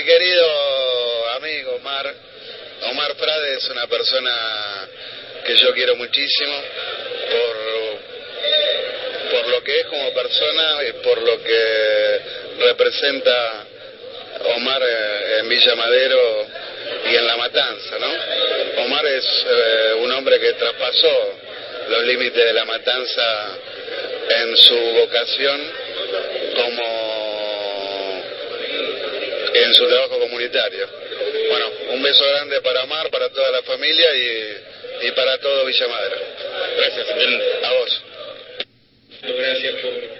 mi querido amigo Omar, Omar Prade es una persona que yo quiero muchísimo por, por lo que es como persona y por lo que representa Omar eh, en Villa Madero y en La Matanza, ¿no? Omar es eh, un hombre que traspasó los límites de La Matanza en su vocación como en su trabajo comunitario. Bueno, un beso grande para Omar, para toda la familia y, y para todo Villa Madero. Gracias, A vos. Gracias por